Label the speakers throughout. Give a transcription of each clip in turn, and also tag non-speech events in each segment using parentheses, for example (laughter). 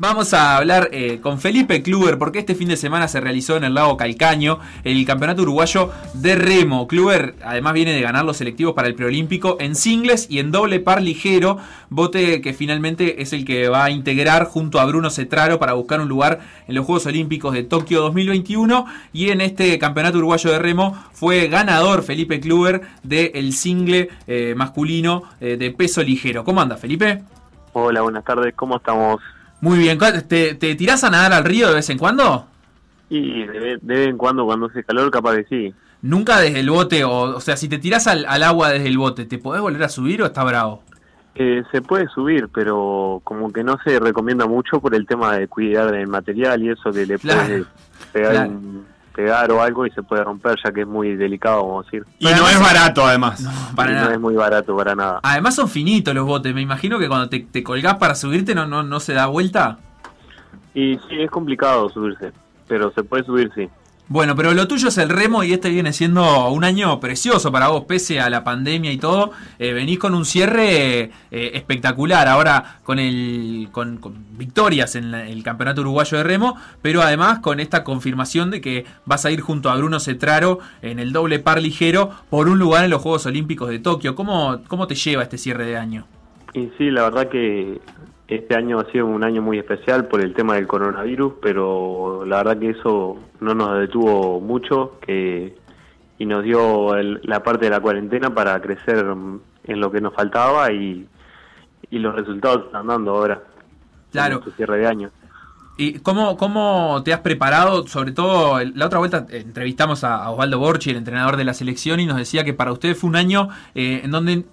Speaker 1: Vamos a hablar eh, con Felipe Kluber porque este fin de semana se realizó en el lago Calcaño el campeonato uruguayo de remo. Kluber además viene de ganar los selectivos para el preolímpico en singles y en doble par ligero, bote que finalmente es el que va a integrar junto a Bruno Cetraro para buscar un lugar en los Juegos Olímpicos de Tokio 2021 y en este campeonato uruguayo de remo fue ganador Felipe Kluber del single eh, masculino eh, de peso ligero. ¿Cómo anda Felipe?
Speaker 2: Hola, buenas tardes, ¿cómo estamos?
Speaker 1: Muy bien, ¿te, te tirás a nadar al río de vez en cuando?
Speaker 2: Y de, vez en cuando, cuando hace calor, capaz de sí.
Speaker 1: Nunca desde el bote, o, o sea, si te tirás al, agua desde el bote, ¿te podés volver a subir o está bravo?
Speaker 2: Eh, se puede subir, pero como que no se recomienda mucho por el tema de cuidar del material y eso que le puede pegar un pegar o algo y se puede romper ya que es muy delicado, vamos a decir.
Speaker 1: Y no es barato además.
Speaker 2: No, para nada. no es muy barato para nada.
Speaker 1: Además son finitos los botes, me imagino que cuando te, te colgás para subirte no, no, no se da vuelta.
Speaker 2: Y sí, es complicado subirse, pero se puede subir, sí.
Speaker 1: Bueno, pero lo tuyo es el remo y este viene siendo un año precioso para vos, pese a la pandemia y todo. Eh, venís con un cierre eh, espectacular, ahora con, el, con, victorias en el Campeonato Uruguayo de Remo, pero además con esta confirmación de que vas a ir junto a Bruno Cetraro en el doble par ligero por un lugar en los Juegos Olímpicos de Tokio. ¿Cómo, cómo te lleva este cierre de año?
Speaker 2: Y sí, la verdad que este año ha sido un año muy especial por el tema del coronavirus, pero la verdad que eso no nos detuvo mucho que, y nos dio la parte de la cuarentena para crecer en lo que nos faltaba y, los resultados están dando ahora.
Speaker 1: Claro.
Speaker 2: En este cierre de año.
Speaker 1: ¿Y cómo, cómo te has preparado? Sobre todo, la otra vuelta entrevistamos a Osvaldo Borchi, el entrenador de la selección, y nos decía que para ustedes fue un año eh, en donde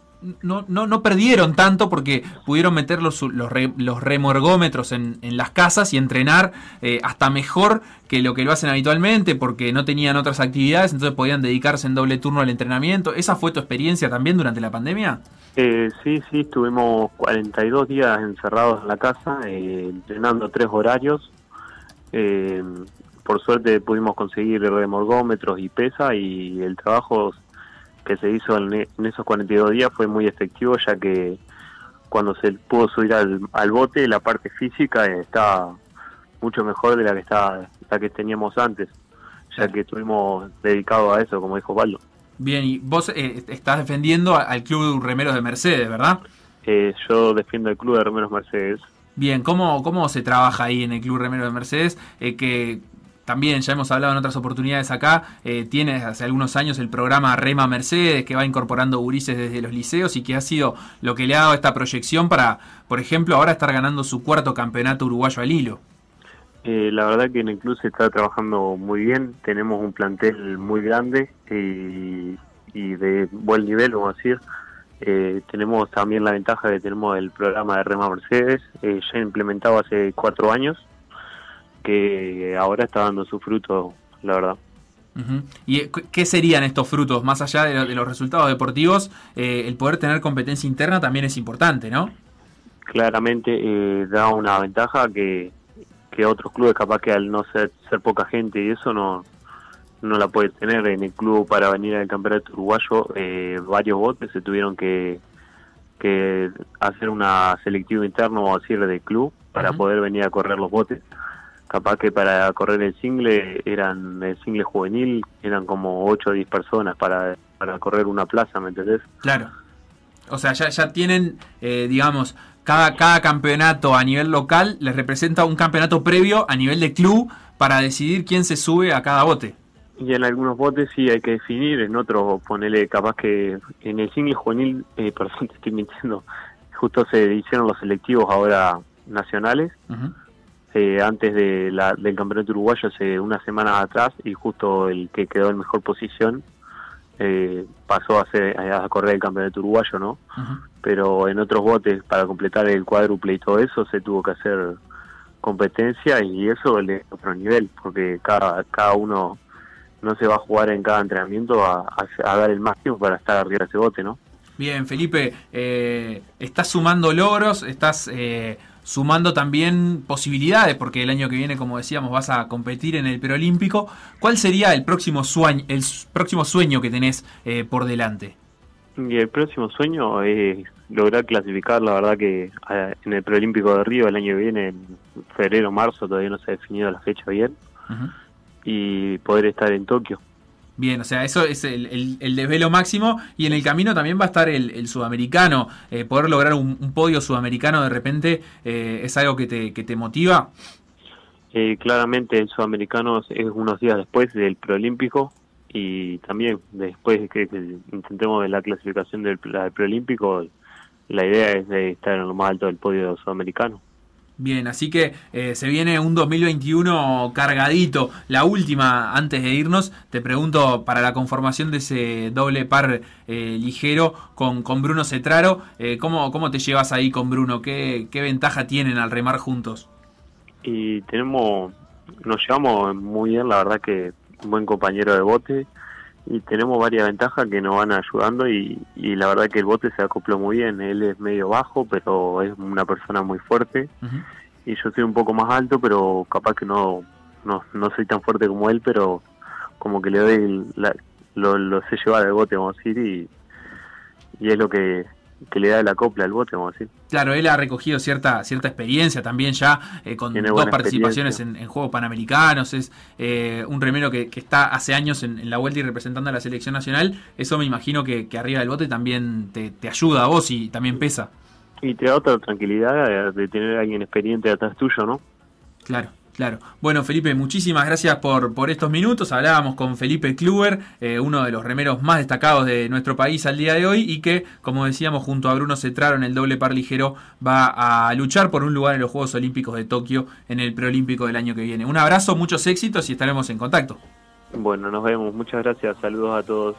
Speaker 1: no, no, no perdieron tanto porque pudieron meter los, los, los remorgómetros en, en, las casas y entrenar eh, hasta mejor que lo que lo hacen habitualmente porque no tenían otras actividades, entonces podían dedicarse en doble turno al entrenamiento. ¿Esa fue tu experiencia también durante la pandemia?
Speaker 2: Eh, sí, sí, estuvimos 42 días encerrados en la casa, eh, entrenando tres horarios. por suerte pudimos conseguir remorgómetros y pesa y el trabajo que se hizo en, esos 42 días fue muy efectivo, ya que cuando se pudo subir al, bote, la parte física está mucho mejor de la que está la que teníamos antes, ya que estuvimos dedicados a eso, como dijo Valdo.
Speaker 1: Bien, y vos eh, estás defendiendo al Club Remeros de Mercedes, ¿verdad?
Speaker 2: Eh, yo defiendo el Club de Remeros Mercedes.
Speaker 1: Bien, ¿cómo, ¿cómo se trabaja ahí en el Club Remeros de Mercedes? Eh, que también ya hemos hablado en otras oportunidades acá, eh, tiene hace algunos años el programa Rema Mercedes que va incorporando gurises desde los liceos y que ha sido lo que le ha dado esta proyección para, por ejemplo, ahora estar ganando su cuarto campeonato uruguayo al hilo.
Speaker 2: Eh, la verdad que en el club se está trabajando muy bien, tenemos un plantel muy grande y, de buen nivel, vamos a decir. Eh, tenemos también la ventaja de que tenemos el programa de Rema Mercedes, ya implementado hace cuatro años que ahora está dando su fruto, la verdad.
Speaker 1: ¿Y eh, qué serían estos frutos? Más allá de, los resultados deportivos, eh, el poder tener competencia interna también es importante, ¿no?
Speaker 2: Claramente eh, da una ventaja que, que otros clubes capaz que al no ser, ser poca gente y eso no, no la puede tener en el club para venir al campeonato uruguayo. varios botes se tuvieron que, que hacer una selectiva interna o decir de club para poder venir a correr los botes capaz que para correr el single eran el single juvenil eran como 8 o 10 personas para, para correr una plaza, ¿me entendés?
Speaker 1: Claro. O sea, ya, ya tienen, eh, digamos, cada, cada campeonato a nivel local les representa un campeonato previo a nivel de club para decidir quién se sube a cada bote.
Speaker 2: Y en algunos botes sí hay que definir, en otros ponele capaz que en el single juvenil, eh, (laughs) perdón, te estoy mintiendo, justo se hicieron los selectivos ahora nacionales. Eh, antes de la, del campeonato uruguayo hace unas semanas atrás y justo el que quedó en mejor posición eh, pasó a, hacer, a correr el campeonato uruguayo, ¿no? Pero en otros botes para completar el cuádruple y todo eso se tuvo que hacer competencia y eso de otro nivel, porque cada, cada uno no se va a jugar en cada entrenamiento a, dar el máximo para estar arriba de ese bote, ¿no?
Speaker 1: Bien, Felipe, eh, estás sumando logros, estás eh, sumando también posibilidades, porque el año que viene, como decíamos, vas a competir en el preolímpico. ¿Cuál sería el próximo sueño, el próximo sueño que tenés eh, por delante?
Speaker 2: Y el próximo sueño es lograr clasificar, la verdad que en el preolímpico de Río el año que viene, en febrero, marzo, todavía no se ha definido la fecha bien, y poder estar en Tokio.
Speaker 1: Bien, o sea, eso es el, el, desvelo máximo y en el camino también va a estar el, sudamericano. Eh, poder lograr un, podio sudamericano de repente eh, es algo que te, que te motiva.
Speaker 2: Eh, claramente el sudamericano es unos días después del preolímpico y también después de que, intentemos la clasificación del, del preolímpico, la idea es de estar en lo más alto del podio sudamericano.
Speaker 1: Bien, así que eh, se viene un 2021 cargadito. La última, antes de irnos, te pregunto para la conformación de ese doble par eh, ligero con, con Bruno Cetraro, eh, ¿cómo, ¿cómo te llevas ahí con Bruno? ¿Qué, ¿Qué ventaja tienen al remar juntos?
Speaker 2: Y tenemos, nos llevamos muy bien, la verdad que buen compañero de bote y tenemos varias ventajas que nos van ayudando y, y, la verdad que el bote se acopló muy bien. Él es medio bajo, pero es una persona muy fuerte y yo soy un poco más alto, pero capaz que no, no, no soy tan fuerte como él, pero como que le doy, lo, lo sé llevar al bote, vamos a decir, y, y es lo que, que le da la copla al bote, vamos a decir.
Speaker 1: Claro, él ha recogido cierta cierta experiencia también ya eh, con dos participaciones en, Juegos Panamericanos, es eh, un remero que, que, está hace años en, la vuelta y representando a la selección nacional, eso me imagino que, que arriba del bote también te, te, ayuda a vos y también pesa.
Speaker 2: Y te da otra tranquilidad de tener a alguien experiente atrás tuyo, ¿no?
Speaker 1: Claro. Claro. Bueno, Felipe, muchísimas gracias por, por estos minutos. Hablábamos con Felipe Kluber, eh, uno de los remeros más destacados de nuestro país al día de hoy y que, como decíamos, junto a Bruno Cetraro en el doble par ligero va a luchar por un lugar en los Juegos Olímpicos de Tokio en el preolímpico del año que viene. Un abrazo, muchos éxitos y estaremos en contacto.
Speaker 2: Bueno, nos vemos. Muchas gracias. Saludos a todos.